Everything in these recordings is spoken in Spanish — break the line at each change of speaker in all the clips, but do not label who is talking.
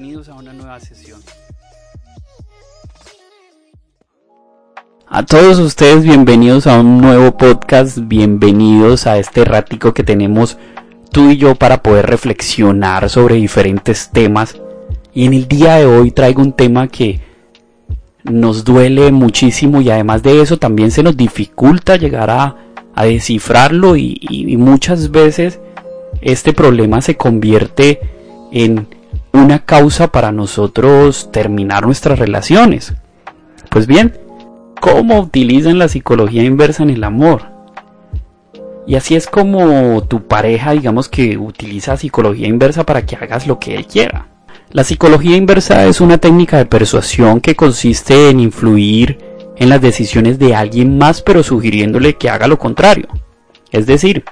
Bienvenidos a una nueva sesión. A todos ustedes, bienvenidos a un nuevo podcast, bienvenidos a este ratico que tenemos tú y yo para poder reflexionar sobre diferentes temas. Y en el día de hoy traigo un tema que nos duele muchísimo y además de eso también se nos dificulta llegar a, descifrarlo y, y muchas veces este problema se convierte en una causa para nosotros terminar nuestras relaciones. Pues bien, ¿cómo utilizan la psicología inversa en el amor? Y así es como tu pareja, digamos que utiliza psicología inversa para que hagas lo que él quiera. La psicología inversa es una técnica de persuasión que consiste en influir en las decisiones de alguien más pero sugiriéndole que haga lo contrario. Es decir,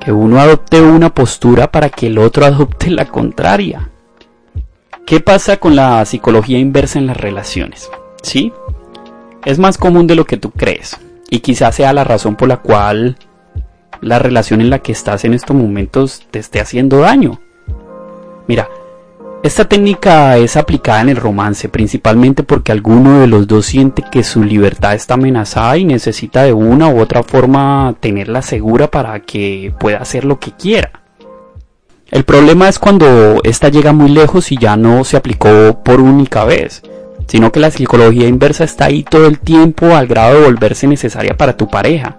que uno adopte una postura para que el otro adopte la contraria. ¿Qué pasa con la psicología inversa en las relaciones? ¿Sí? Es más común de lo que tú crees y quizás sea la razón por la cual la relación en la que estás en estos momentos te esté haciendo daño. Mira, esta técnica es aplicada en el romance principalmente porque alguno de los dos siente que su libertad está amenazada y necesita de una u otra forma tenerla segura para que pueda hacer lo que quiera. El problema es cuando esta llega muy lejos y ya no se aplicó por única vez, sino que la psicología inversa está ahí todo el tiempo al grado de volverse necesaria para tu pareja,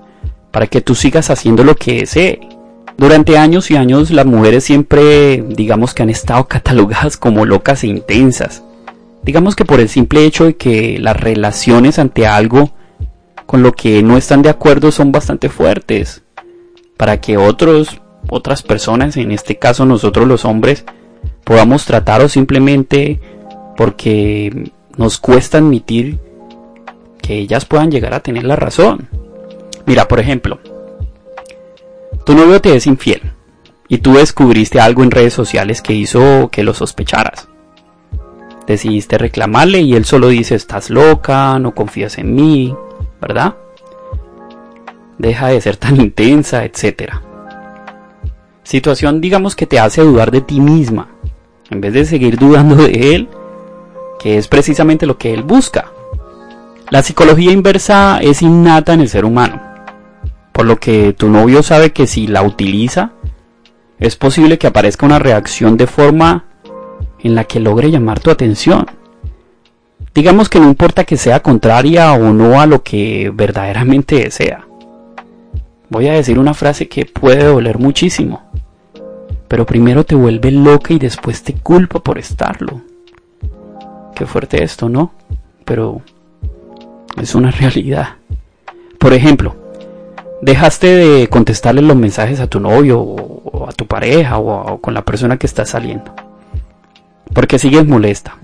para que tú sigas haciendo lo que desee. Durante años y años las mujeres siempre digamos que han estado catalogadas como locas e intensas. Digamos que por el simple hecho de que las relaciones ante algo con lo que no están de acuerdo son bastante fuertes. Para que otros, otras personas, en este caso nosotros los hombres, podamos tratar o simplemente porque nos cuesta admitir que ellas puedan llegar a tener la razón. Mira, por ejemplo, tu novio te es infiel y tú descubriste algo en redes sociales que hizo que lo sospecharas. Decidiste reclamarle y él solo dice estás loca, no confías en mí, ¿verdad? Deja de ser tan intensa, etc. Situación digamos que te hace dudar de ti misma, en vez de seguir dudando de él, que es precisamente lo que él busca. La psicología inversa es innata en el ser humano por lo que tu novio sabe que si la utiliza, es posible que aparezca una reacción de forma en la que logre llamar tu atención. Digamos que no importa que sea contraria o no a lo que verdaderamente desea. Voy a decir una frase que puede doler muchísimo, pero primero te vuelve loca y después te culpa por estarlo. Qué fuerte esto, ¿no? Pero es una realidad. Por ejemplo, dejaste de contestarle los mensajes a tu novio o a tu pareja o, con la persona que estás saliendo. Porque sigues molesta.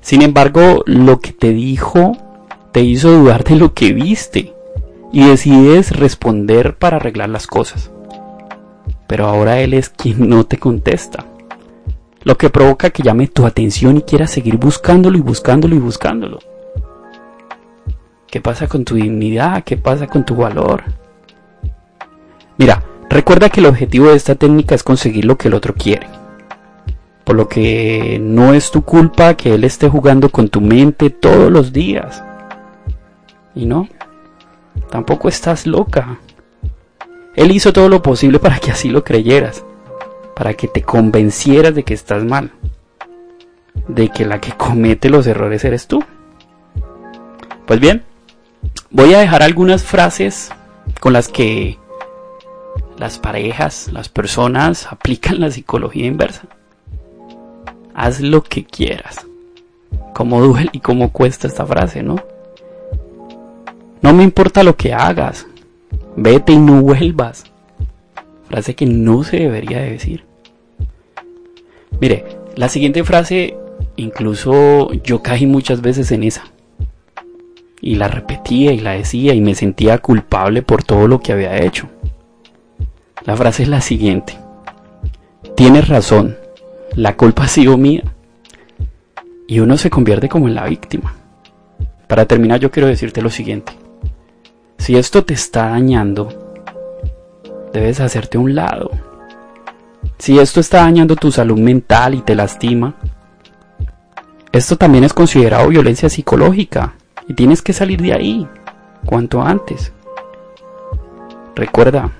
Sin embargo, lo que te dijo te hizo dudar de lo que viste y decides responder para arreglar las cosas. Pero ahora él es quien no te contesta. Lo que provoca que llame tu atención y quieras seguir buscándolo y buscándolo y buscándolo. ¿Qué pasa con tu dignidad? ¿Qué pasa con tu valor? Mira, recuerda que el objetivo de esta técnica es conseguir lo que el otro quiere. Por lo que no es tu culpa que él esté jugando con tu mente todos los días. Y no, tampoco estás loca. Él hizo todo lo posible para que así lo creyeras, para que te convencieras de que estás mal, de que la que comete los errores eres tú. Pues bien, Voy a dejar algunas frases con las que las parejas, las personas aplican la psicología inversa. Haz lo que quieras. Cómo duele y cómo cuesta esta frase, ¿no? No me importa lo que hagas. Vete y no vuelvas. frase que no se debería decir. Mire, la siguiente frase, incluso yo caí muchas veces en esa. Y la repetía y la decía y me sentía culpable por todo lo que había hecho. La frase es la siguiente. Tienes razón, la culpa ha sido mía. Y uno se convierte como en la víctima. Para terminar yo quiero decirte lo siguiente. Si esto te está dañando, debes hacerte un lado. Si esto está dañando tu salud mental y te lastima, esto también es considerado violencia psicológica y tienes que salir de ahí cuanto antes. Recuerda,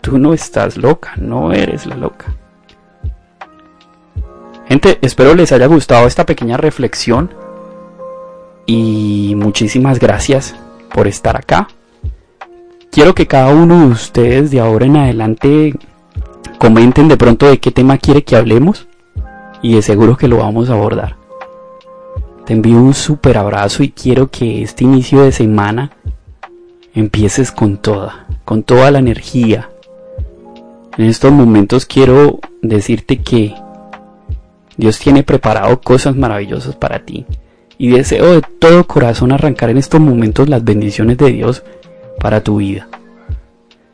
tú no estás loca, no eres la loca. Gente, espero les haya gustado esta pequeña reflexión y muchísimas gracias por estar acá. Quiero que cada uno de ustedes de ahora en adelante comenten de pronto de qué tema quiere que hablemos y de seguro que lo vamos a abordar. Te envío un super abrazo y quiero que este inicio de semana empieces con toda, con toda la energía. En estos momentos quiero decirte que Dios tiene preparado cosas maravillosas para ti y deseo de todo corazón arrancar en estos momentos las bendiciones de Dios para tu vida.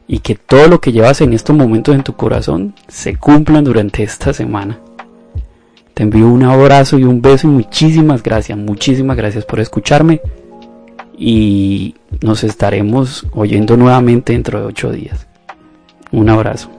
Y que todo lo que llevas en estos momentos en tu corazón se cumplan durante esta semana. Te envío un abrazo y un beso y muchísimas gracias, muchísimas gracias por escucharme y nos estaremos oyendo nuevamente dentro de ocho días. Un abrazo.